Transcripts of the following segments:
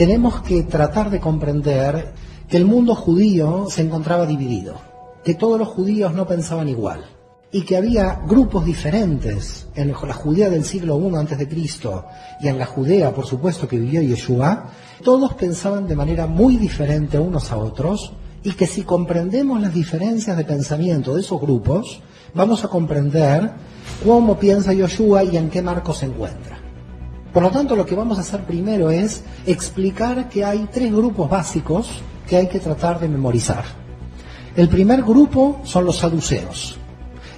tenemos que tratar de comprender que el mundo judío se encontraba dividido, que todos los judíos no pensaban igual y que había grupos diferentes en la Judea del siglo I antes de Cristo y en la Judea, por supuesto, que vivió Yeshua, todos pensaban de manera muy diferente unos a otros y que si comprendemos las diferencias de pensamiento de esos grupos, vamos a comprender cómo piensa Yeshua y en qué marco se encuentra. Por lo tanto, lo que vamos a hacer primero es explicar que hay tres grupos básicos que hay que tratar de memorizar. El primer grupo son los saduceos,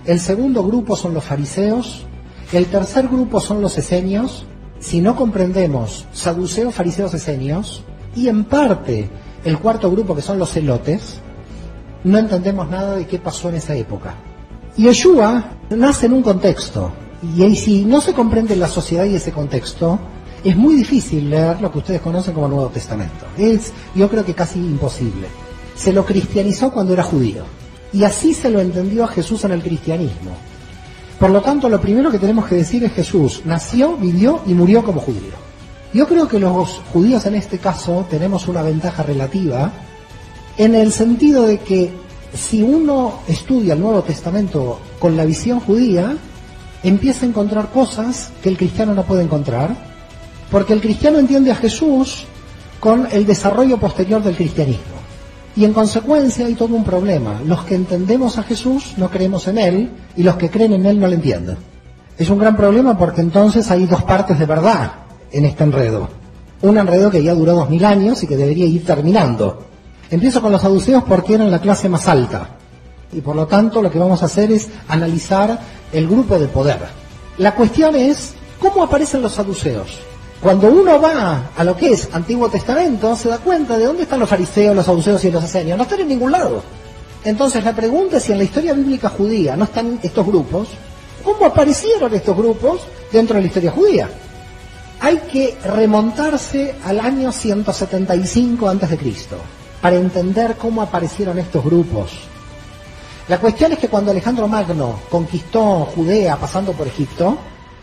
el segundo grupo son los fariseos, el tercer grupo son los esenios. Si no comprendemos saduceos, fariseos, esenios, y en parte el cuarto grupo que son los celotes, no entendemos nada de qué pasó en esa época. Yeshua nace en un contexto, y si no se comprende la sociedad y ese contexto, es muy difícil leer lo que ustedes conocen como Nuevo Testamento. Es, yo creo que casi imposible. Se lo cristianizó cuando era judío. Y así se lo entendió a Jesús en el cristianismo. Por lo tanto, lo primero que tenemos que decir es Jesús nació, vivió y murió como judío. Yo creo que los judíos en este caso tenemos una ventaja relativa en el sentido de que si uno estudia el Nuevo Testamento con la visión judía, empieza a encontrar cosas que el cristiano no puede encontrar, porque el cristiano entiende a Jesús con el desarrollo posterior del cristianismo. Y en consecuencia hay todo un problema. Los que entendemos a Jesús no creemos en Él y los que creen en Él no le entienden. Es un gran problema porque entonces hay dos partes de verdad en este enredo. Un enredo que ya duró dos mil años y que debería ir terminando. Empiezo con los saduceos porque eran la clase más alta. Y por lo tanto lo que vamos a hacer es analizar el grupo de poder. La cuestión es, ¿cómo aparecen los saduceos? Cuando uno va a lo que es Antiguo Testamento, se da cuenta de dónde están los fariseos, los saduceos y los asenios. No están en ningún lado. Entonces la pregunta es si en la historia bíblica judía no están estos grupos, ¿cómo aparecieron estos grupos dentro de la historia judía? Hay que remontarse al año 175 a.C. para entender cómo aparecieron estos grupos. La cuestión es que cuando Alejandro Magno conquistó Judea pasando por Egipto,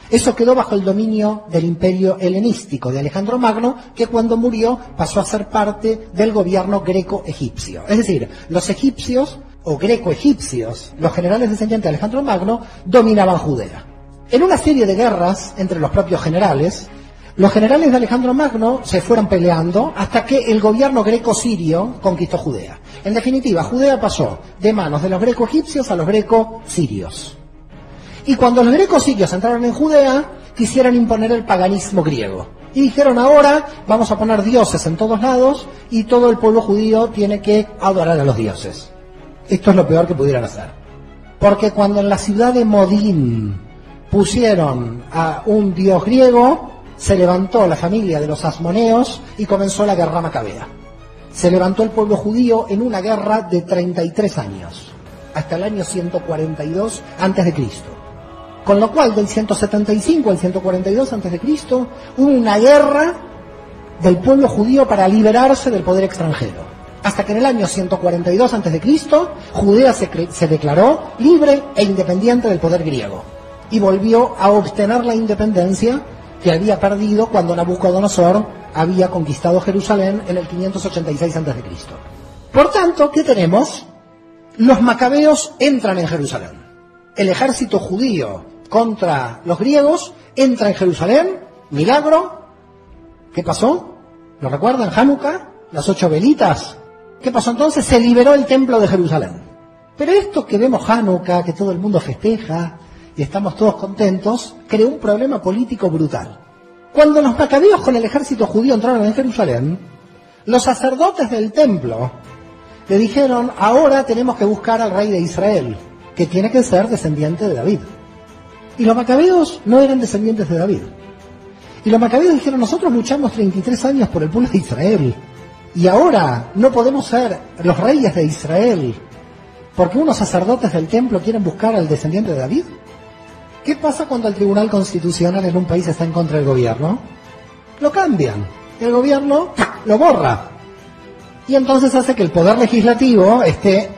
eso quedó bajo el dominio del imperio helenístico de Alejandro Magno, que cuando murió pasó a ser parte del gobierno greco-egipcio. Es decir, los egipcios o greco-egipcios, los generales descendientes de Alejandro Magno, dominaban Judea. En una serie de guerras entre los propios generales, los generales de Alejandro Magno se fueron peleando hasta que el gobierno greco-sirio conquistó Judea. En definitiva, Judea pasó de manos de los greco-egipcios a los greco-sirios. Y cuando los grecos sirios entraron en Judea, quisieron imponer el paganismo griego. Y dijeron ahora vamos a poner dioses en todos lados y todo el pueblo judío tiene que adorar a los dioses. Esto es lo peor que pudieran hacer. Porque cuando en la ciudad de Modín pusieron a un dios griego, se levantó la familia de los asmoneos y comenzó la guerra macabea. Se levantó el pueblo judío en una guerra de 33 años, hasta el año 142 antes de Cristo. Con lo cual, del 175 al 142 a.C., hubo una guerra del pueblo judío para liberarse del poder extranjero. Hasta que en el año 142 a.C., Judea se, se declaró libre e independiente del poder griego y volvió a obtener la independencia que había perdido cuando Nabucodonosor había conquistado Jerusalén en el 586 a.C. Por tanto, ¿qué tenemos? Los macabeos entran en Jerusalén. El ejército judío contra los griegos, entra en Jerusalén, milagro. ¿Qué pasó? ¿Lo recuerdan? Hanukkah, las ocho velitas. ¿Qué pasó entonces? Se liberó el templo de Jerusalén. Pero esto que vemos Hanukkah, que todo el mundo festeja y estamos todos contentos, creó un problema político brutal. Cuando los macabeos con el ejército judío entraron en Jerusalén, los sacerdotes del templo le dijeron, ahora tenemos que buscar al rey de Israel, que tiene que ser descendiente de David. Y los macabeos no eran descendientes de David. Y los macabeos dijeron, nosotros luchamos 33 años por el pueblo de Israel. Y ahora no podemos ser los reyes de Israel porque unos sacerdotes del templo quieren buscar al descendiente de David. ¿Qué pasa cuando el Tribunal Constitucional en un país está en contra del gobierno? Lo cambian. El gobierno lo borra. Y entonces hace que el poder legislativo esté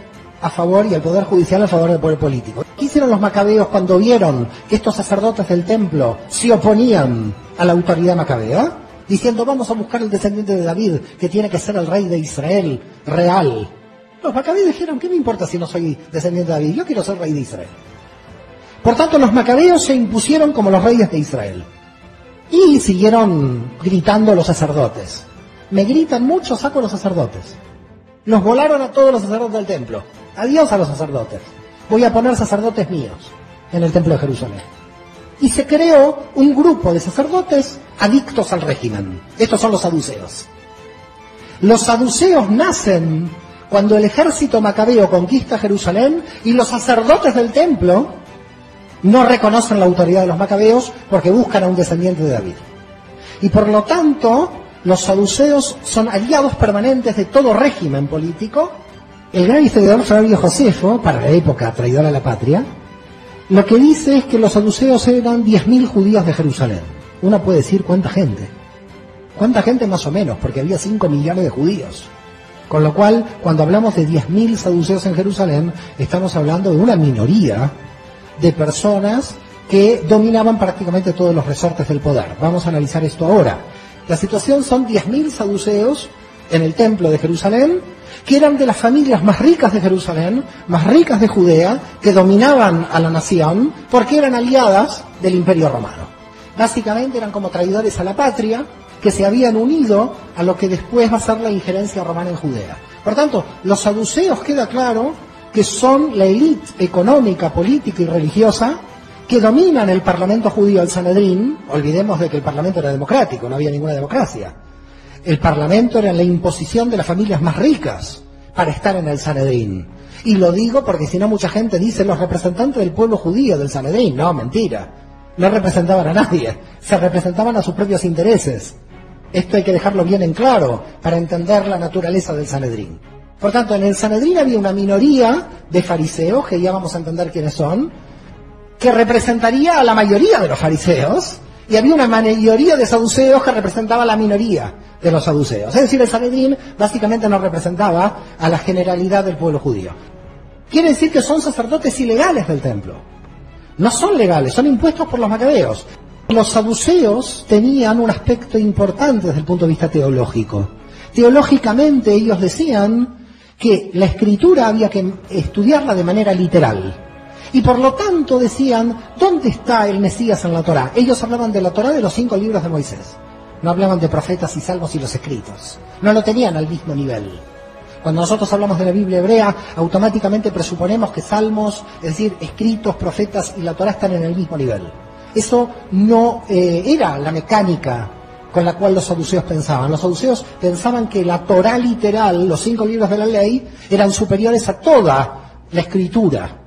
a favor y el Poder Judicial a favor del poder político. ¿Qué hicieron los macabeos cuando vieron que estos sacerdotes del templo se oponían a la autoridad macabea? diciendo vamos a buscar el descendiente de David, que tiene que ser el rey de Israel real. Los macabeos dijeron, ¿qué me importa si no soy descendiente de David? Yo quiero ser rey de Israel. Por tanto, los macabeos se impusieron como los reyes de Israel. Y siguieron gritando los sacerdotes. Me gritan mucho, saco los sacerdotes. Los volaron a todos los sacerdotes del templo. Adiós a los sacerdotes. Voy a poner sacerdotes míos en el templo de Jerusalén. Y se creó un grupo de sacerdotes adictos al régimen. Estos son los saduceos. Los saduceos nacen cuando el ejército macabeo conquista Jerusalén y los sacerdotes del templo no reconocen la autoridad de los macabeos porque buscan a un descendiente de David. Y por lo tanto, los saduceos son aliados permanentes de todo régimen político. El gran historiador Flavio Josefo, para la época traidora a la patria, lo que dice es que los saduceos eran 10.000 judíos de Jerusalén. Uno puede decir cuánta gente. ¿Cuánta gente más o menos? Porque había 5 millones de judíos. Con lo cual, cuando hablamos de 10.000 saduceos en Jerusalén, estamos hablando de una minoría de personas que dominaban prácticamente todos los resortes del poder. Vamos a analizar esto ahora. La situación son 10.000 saduceos en el templo de Jerusalén, que eran de las familias más ricas de Jerusalén, más ricas de Judea, que dominaban a la nación porque eran aliadas del imperio romano. Básicamente eran como traidores a la patria, que se habían unido a lo que después va a ser la injerencia romana en Judea. Por tanto, los saduceos queda claro que son la élite económica, política y religiosa que dominan el Parlamento judío, el Sanedrín. Olvidemos de que el Parlamento era democrático, no había ninguna democracia. El Parlamento era la imposición de las familias más ricas para estar en el Sanedrín. Y lo digo porque si no mucha gente dice los representantes del pueblo judío del Sanedrín. No, mentira. No representaban a nadie, se representaban a sus propios intereses. Esto hay que dejarlo bien en claro para entender la naturaleza del Sanedrín. Por tanto, en el Sanedrín había una minoría de fariseos, que ya vamos a entender quiénes son, que representaría a la mayoría de los fariseos, y había una mayoría de saduceos que representaba a la minoría de los saduceos. Es decir, el Sanedrín básicamente no representaba a la generalidad del pueblo judío. Quiere decir que son sacerdotes ilegales del templo. No son legales, son impuestos por los macabeos. Los saduceos tenían un aspecto importante desde el punto de vista teológico. Teológicamente ellos decían que la escritura había que estudiarla de manera literal. Y por lo tanto decían, ¿dónde está el Mesías en la Torá? Ellos hablaban de la Torá de los cinco libros de Moisés. No hablaban de profetas y salmos y los escritos. No lo tenían al mismo nivel. Cuando nosotros hablamos de la Biblia hebrea, automáticamente presuponemos que salmos, es decir, escritos, profetas y la Torá están en el mismo nivel. Eso no eh, era la mecánica con la cual los saduceos pensaban. Los saduceos pensaban que la Torah literal, los cinco libros de la ley, eran superiores a toda la escritura.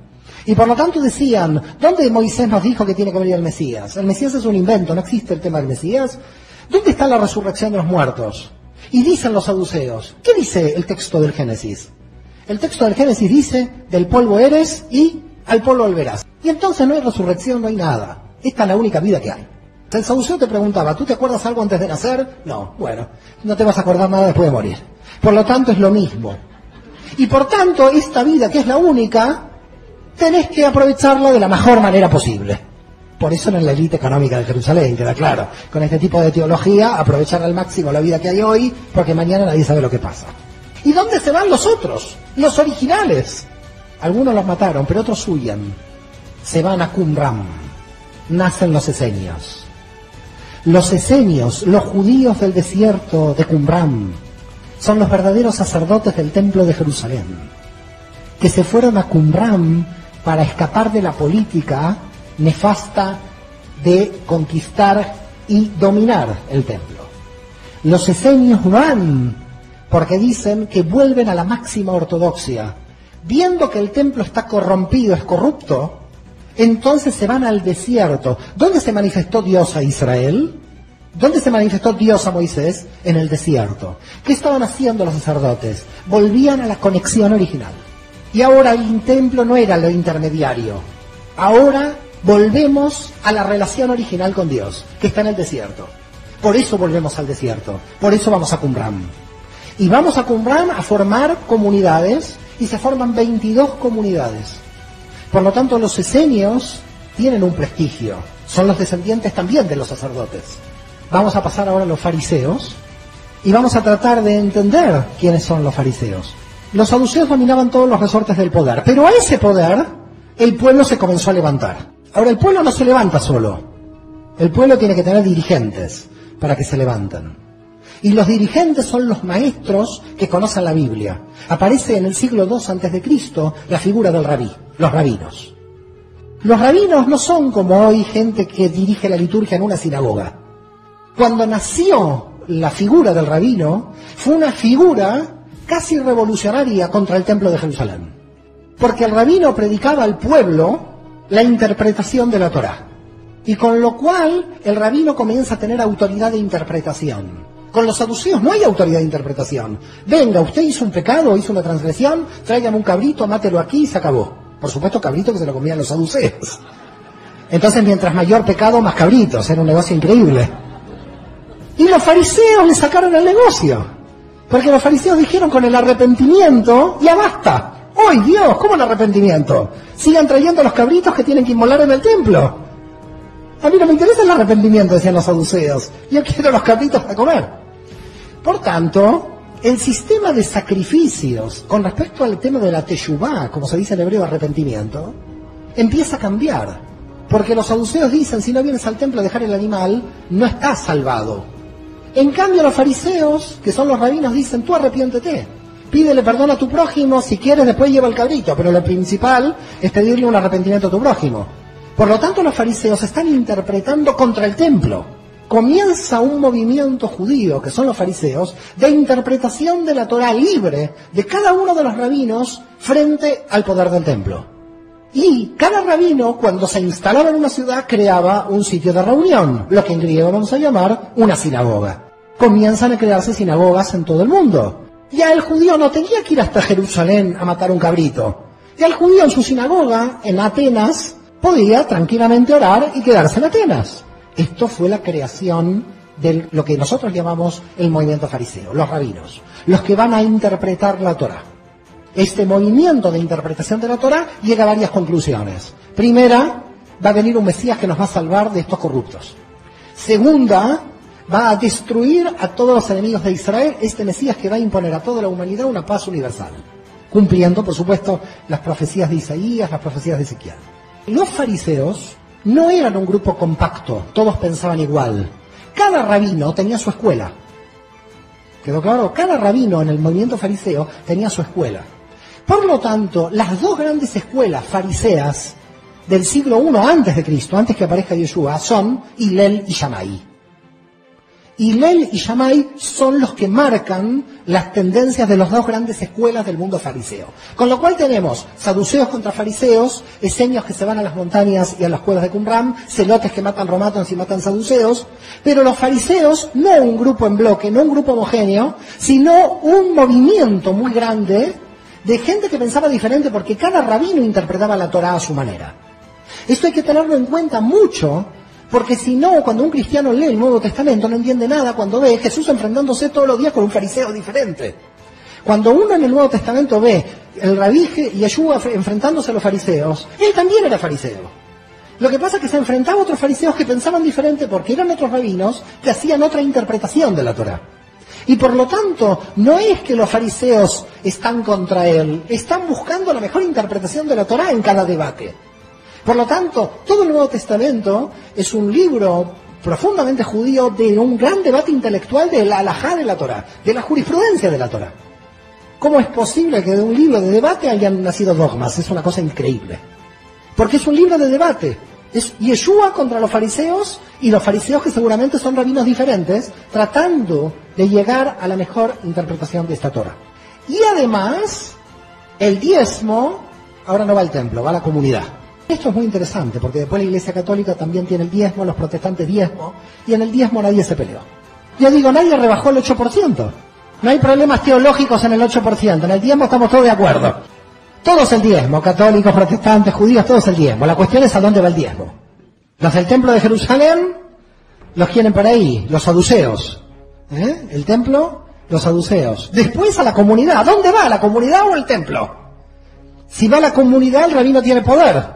Y por lo tanto decían, ¿dónde Moisés nos dijo que tiene que venir el Mesías? El Mesías es un invento, no existe el tema del Mesías. ¿Dónde está la resurrección de los muertos? Y dicen los saduceos, ¿qué dice el texto del Génesis? El texto del Génesis dice, del polvo eres y al polvo volverás. Y entonces no hay resurrección, no hay nada. Esta es la única vida que hay. El saduceo te preguntaba, ¿tú te acuerdas algo antes de nacer? No, bueno, no te vas a acordar nada después de morir. Por lo tanto es lo mismo. Y por tanto, esta vida, que es la única, tenés que aprovecharla de la mejor manera posible. Por eso en la élite económica de Jerusalén, queda claro. Con este tipo de teología, aprovechar al máximo la vida que hay hoy, porque mañana nadie sabe lo que pasa. ¿Y dónde se van los otros? Los originales. Algunos los mataron, pero otros huyen. Se van a Qumran. Nacen los esenios. Los esenios, los judíos del desierto de Qumran, son los verdaderos sacerdotes del templo de Jerusalén, que se fueron a Qumran para escapar de la política nefasta de conquistar y dominar el templo. Los esenios van porque dicen que vuelven a la máxima ortodoxia. Viendo que el templo está corrompido, es corrupto, entonces se van al desierto. ¿Dónde se manifestó Dios a Israel? ¿Dónde se manifestó Dios a Moisés? En el desierto. ¿Qué estaban haciendo los sacerdotes? Volvían a la conexión original. Y ahora el templo no era lo intermediario. Ahora volvemos a la relación original con Dios, que está en el desierto. Por eso volvemos al desierto. Por eso vamos a Qumran. Y vamos a Qumran a formar comunidades y se forman 22 comunidades. Por lo tanto, los esenios tienen un prestigio. Son los descendientes también de los sacerdotes. Vamos a pasar ahora a los fariseos y vamos a tratar de entender quiénes son los fariseos. Los saduceos dominaban todos los resortes del poder, pero a ese poder el pueblo se comenzó a levantar. Ahora, el pueblo no se levanta solo. El pueblo tiene que tener dirigentes para que se levanten. Y los dirigentes son los maestros que conocen la Biblia. Aparece en el siglo II antes de Cristo la figura del rabí, los rabinos. Los rabinos no son como hoy gente que dirige la liturgia en una sinagoga. Cuando nació la figura del rabino, fue una figura casi revolucionaria contra el templo de Jerusalén. Porque el rabino predicaba al pueblo la interpretación de la Torá. Y con lo cual el rabino comienza a tener autoridad de interpretación. Con los saduceos no hay autoridad de interpretación. Venga, usted hizo un pecado, hizo una transgresión, tráigame un cabrito, mátelo aquí y se acabó. Por supuesto, cabrito que se lo comían los saduceos. Entonces, mientras mayor pecado, más cabritos. Era un negocio increíble. Y los fariseos le sacaron el negocio. Porque los fariseos dijeron con el arrepentimiento, ya basta. ¡Hoy Dios! ¿Cómo el arrepentimiento? Sigan trayendo los cabritos que tienen que inmolar en el templo. A mí no me interesa el arrepentimiento, decían los saduceos. Yo quiero los cabritos para comer. Por tanto, el sistema de sacrificios con respecto al tema de la teshuvá, como se dice en hebreo arrepentimiento, empieza a cambiar. Porque los saduceos dicen, si no vienes al templo a dejar el animal, no estás salvado. En cambio, los fariseos, que son los rabinos, dicen, tú arrepiéntete. Pídele perdón a tu prójimo, si quieres después lleva el cabrito, pero lo principal es pedirle un arrepentimiento a tu prójimo. Por lo tanto, los fariseos están interpretando contra el templo. Comienza un movimiento judío, que son los fariseos, de interpretación de la Torah libre de cada uno de los rabinos frente al poder del templo. Y cada rabino, cuando se instalaba en una ciudad, creaba un sitio de reunión, lo que en griego vamos a llamar una sinagoga. Comienzan a crearse sinagogas en todo el mundo. Ya el judío no tenía que ir hasta Jerusalén a matar un cabrito. Ya el judío en su sinagoga, en Atenas, podía tranquilamente orar y quedarse en Atenas. Esto fue la creación de lo que nosotros llamamos el movimiento fariseo, los rabinos, los que van a interpretar la Torah. Este movimiento de interpretación de la Torah llega a varias conclusiones. Primera, va a venir un Mesías que nos va a salvar de estos corruptos. Segunda, va a destruir a todos los enemigos de Israel, este Mesías que va a imponer a toda la humanidad una paz universal, cumpliendo, por supuesto, las profecías de Isaías, las profecías de Ezequiel. Los fariseos no eran un grupo compacto, todos pensaban igual. Cada rabino tenía su escuela. ¿Quedó claro? Cada rabino en el movimiento fariseo tenía su escuela. Por lo tanto, las dos grandes escuelas fariseas del siglo I antes de Cristo, antes que aparezca Yeshua, son Hillel y Shammai. Hillel y Shammai son los que marcan las tendencias de las dos grandes escuelas del mundo fariseo. Con lo cual tenemos saduceos contra fariseos, esenios que se van a las montañas y a las cuevas de Qumran, celotes que matan romatos y matan saduceos, pero los fariseos, no un grupo en bloque, no un grupo homogéneo, sino un movimiento muy grande de gente que pensaba diferente porque cada rabino interpretaba la Torah a su manera. Esto hay que tenerlo en cuenta mucho porque si no, cuando un cristiano lee el Nuevo Testamento no entiende nada cuando ve a Jesús enfrentándose todos los días con un fariseo diferente. Cuando uno en el Nuevo Testamento ve el rabí y Yeshua enfrentándose a los fariseos, él también era fariseo. Lo que pasa es que se enfrentaba a otros fariseos que pensaban diferente porque eran otros rabinos que hacían otra interpretación de la Torah. Y por lo tanto, no es que los fariseos están contra él, están buscando la mejor interpretación de la Torah en cada debate. Por lo tanto, todo el Nuevo Testamento es un libro profundamente judío de un gran debate intelectual de la de la Torah, de la jurisprudencia de la Torah. ¿Cómo es posible que de un libro de debate hayan nacido dogmas? Es una cosa increíble. Porque es un libro de debate. Es Yeshua contra los fariseos y los fariseos que seguramente son rabinos diferentes, tratando de llegar a la mejor interpretación de esta Torah. Y además, el diezmo ahora no va al templo, va a la comunidad. Esto es muy interesante porque después la Iglesia Católica también tiene el diezmo, los protestantes diezmo, y en el diezmo nadie se peleó. Yo digo, nadie rebajó el 8%. No hay problemas teológicos en el 8%. En el diezmo estamos todos de acuerdo. Todos el diezmo, católicos, protestantes, judíos, todos el diezmo. La cuestión es a dónde va el diezmo. Los del templo de Jerusalén los quieren por ahí, los saduceos. ¿Eh? El templo, los saduceos. Después a la comunidad. ¿A dónde va? ¿La comunidad o el templo? Si va a la comunidad, el rabino tiene poder.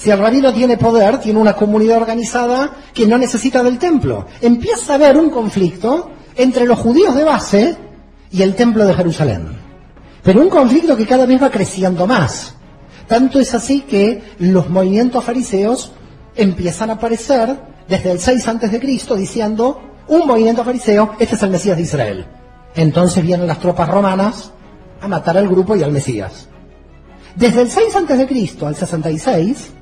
Si el rabino tiene poder, tiene una comunidad organizada que no necesita del templo. Empieza a haber un conflicto entre los judíos de base y el templo de Jerusalén. Pero un conflicto que cada vez va creciendo más. Tanto es así que los movimientos fariseos empiezan a aparecer desde el 6 antes de Cristo diciendo un movimiento fariseo, este es el Mesías de Israel. Entonces vienen las tropas romanas a matar al grupo y al Mesías. Desde el 6 antes de Cristo al 66,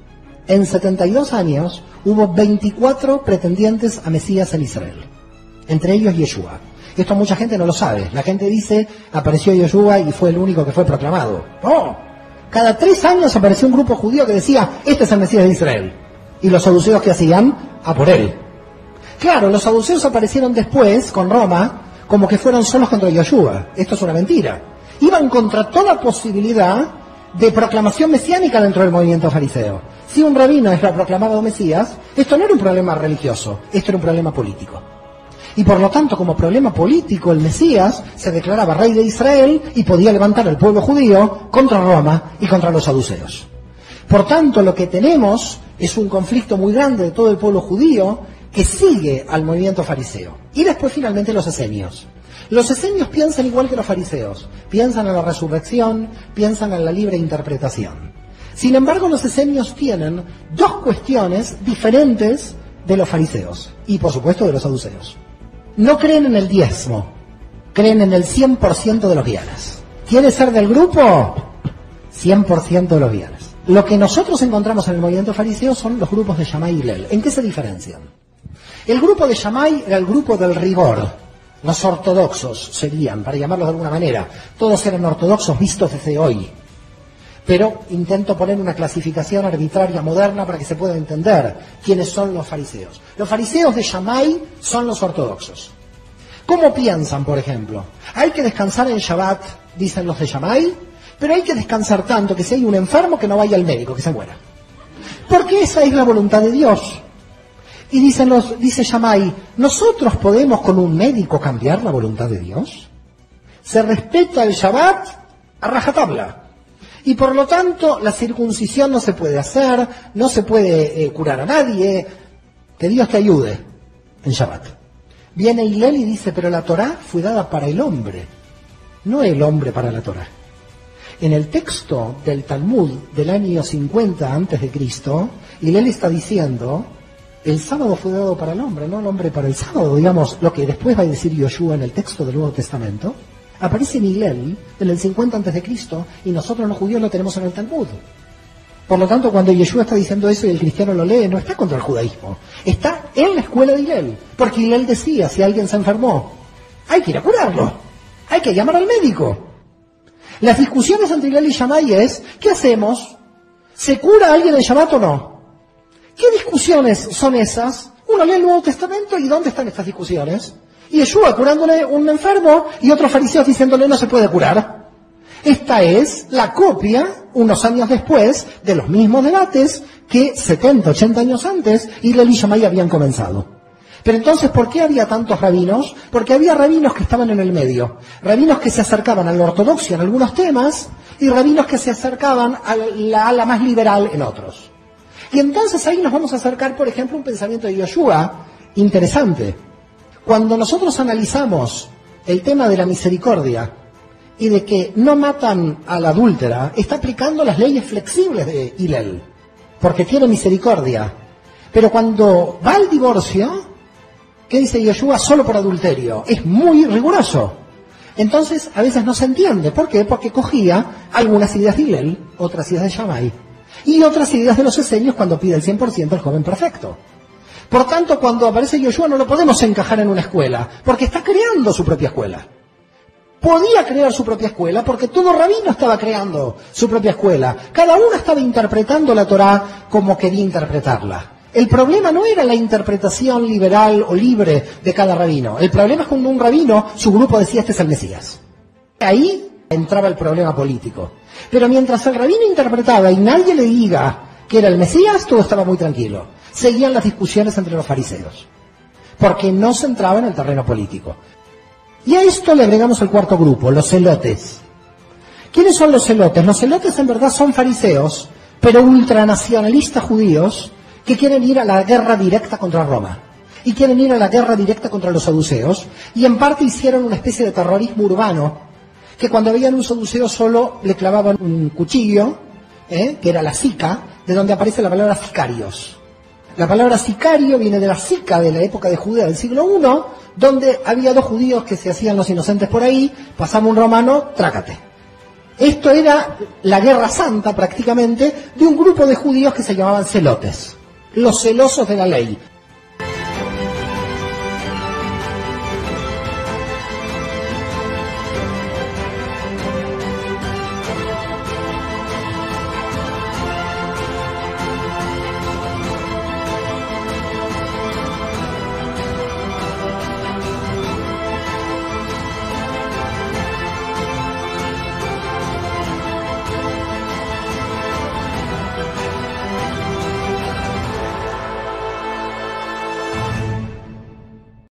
en 72 años hubo 24 pretendientes a Mesías en Israel, entre ellos Yeshua. Esto mucha gente no lo sabe. La gente dice, apareció Yeshua y fue el único que fue proclamado. No. Cada tres años apareció un grupo judío que decía, este es el Mesías de Israel. Y los saduceos que hacían, a por él. Claro, los saduceos aparecieron después con Roma como que fueron solos contra Yeshua. Esto es una mentira. Iban contra toda posibilidad de proclamación mesiánica dentro del movimiento fariseo. Si un rabino es proclamado Mesías, esto no era un problema religioso, esto era un problema político. Y por lo tanto, como problema político, el Mesías se declaraba rey de Israel y podía levantar al pueblo judío contra Roma y contra los saduceos. Por tanto, lo que tenemos es un conflicto muy grande de todo el pueblo judío que sigue al movimiento fariseo. Y después finalmente los esenios. Los esenios piensan igual que los fariseos, piensan en la resurrección, piensan en la libre interpretación. Sin embargo, los esenios tienen dos cuestiones diferentes de los fariseos y por supuesto de los saduceos. No creen en el diezmo, creen en el 100% de los bienes. ¿Quiere ser del grupo? 100% de los bienes. Lo que nosotros encontramos en el movimiento fariseo son los grupos de Shammai y Lel. ¿En qué se diferencian? El grupo de Shammai era el grupo del rigor. Los ortodoxos serían, para llamarlos de alguna manera. Todos eran ortodoxos vistos desde hoy. Pero intento poner una clasificación arbitraria moderna para que se pueda entender quiénes son los fariseos. Los fariseos de Shammai son los ortodoxos. ¿Cómo piensan, por ejemplo? Hay que descansar en Shabbat, dicen los de Shammai, pero hay que descansar tanto que si hay un enfermo que no vaya al médico, que se muera. Porque esa es la voluntad de Dios. Y dicen los, dice Shammai, ¿nosotros podemos con un médico cambiar la voluntad de Dios? Se respeta el Shabbat a rajatabla. Y por lo tanto, la circuncisión no se puede hacer, no se puede eh, curar a nadie. Que Dios te ayude en Shabbat. Viene Hillel y dice, pero la Torah fue dada para el hombre, no el hombre para la Torah. En el texto del Talmud del año 50 antes de Cristo, Hillel está diciendo el sábado fue dado para el hombre, no el hombre para el sábado, digamos, lo que después va a decir Yoshua en el texto del Nuevo Testamento, aparece Miguel en el 50 antes de Cristo y nosotros los judíos lo tenemos en el Talmud. Por lo tanto, cuando Yeshua está diciendo eso y el cristiano lo lee, no está contra el judaísmo, está en la escuela de Hillel, porque Hillel decía, si alguien se enfermó, hay que ir a curarlo, hay que llamar al médico. Las discusiones entre Hillel y Shammai es, ¿qué hacemos? ¿Se cura alguien en Shabbat o no? ¿Qué discusiones son esas? Uno lee el Nuevo Testamento y ¿dónde están estas discusiones? Y Yeshua curándole un enfermo y otros fariseos diciéndole no se puede curar. Esta es la copia, unos años después, de los mismos debates que 70, 80 años antes y y Shammai habían comenzado. Pero entonces, ¿por qué había tantos rabinos? Porque había rabinos que estaban en el medio. Rabinos que se acercaban a la ortodoxia en algunos temas y rabinos que se acercaban a la ala más liberal en otros. Y entonces ahí nos vamos a acercar, por ejemplo, a un pensamiento de Yoshua interesante. Cuando nosotros analizamos el tema de la misericordia y de que no matan a la adúltera, está aplicando las leyes flexibles de Hillel, porque tiene misericordia. Pero cuando va al divorcio, ¿qué dice Yoshua? Solo por adulterio. Es muy riguroso. Entonces, a veces no se entiende. ¿Por qué? Porque cogía algunas ideas de Hillel, otras ideas de Shammai y otras ideas de los esenios cuando pide el 100% el joven perfecto. Por tanto, cuando aparece Yoshua no lo podemos encajar en una escuela, porque está creando su propia escuela. Podía crear su propia escuela porque todo rabino estaba creando su propia escuela. Cada uno estaba interpretando la Torá como quería interpretarla. El problema no era la interpretación liberal o libre de cada rabino. El problema es cuando un rabino, su grupo decía, este es el Mesías. Ahí entraba el problema político. Pero mientras el rabino interpretaba y nadie le diga que era el Mesías, todo estaba muy tranquilo. Seguían las discusiones entre los fariseos, porque no se entraba en el terreno político. Y a esto le agregamos el cuarto grupo, los celotes. ¿Quiénes son los celotes? Los celotes en verdad son fariseos, pero ultranacionalistas judíos que quieren ir a la guerra directa contra Roma y quieren ir a la guerra directa contra los saduceos y en parte hicieron una especie de terrorismo urbano que cuando veían un saduceo solo le clavaban un cuchillo, ¿eh? que era la sica, de donde aparece la palabra sicarios. La palabra sicario viene de la sica de la época de Judea del siglo I, donde había dos judíos que se hacían los inocentes por ahí, pasaba un romano, trácate. Esto era la guerra santa prácticamente de un grupo de judíos que se llamaban celotes, los celosos de la ley,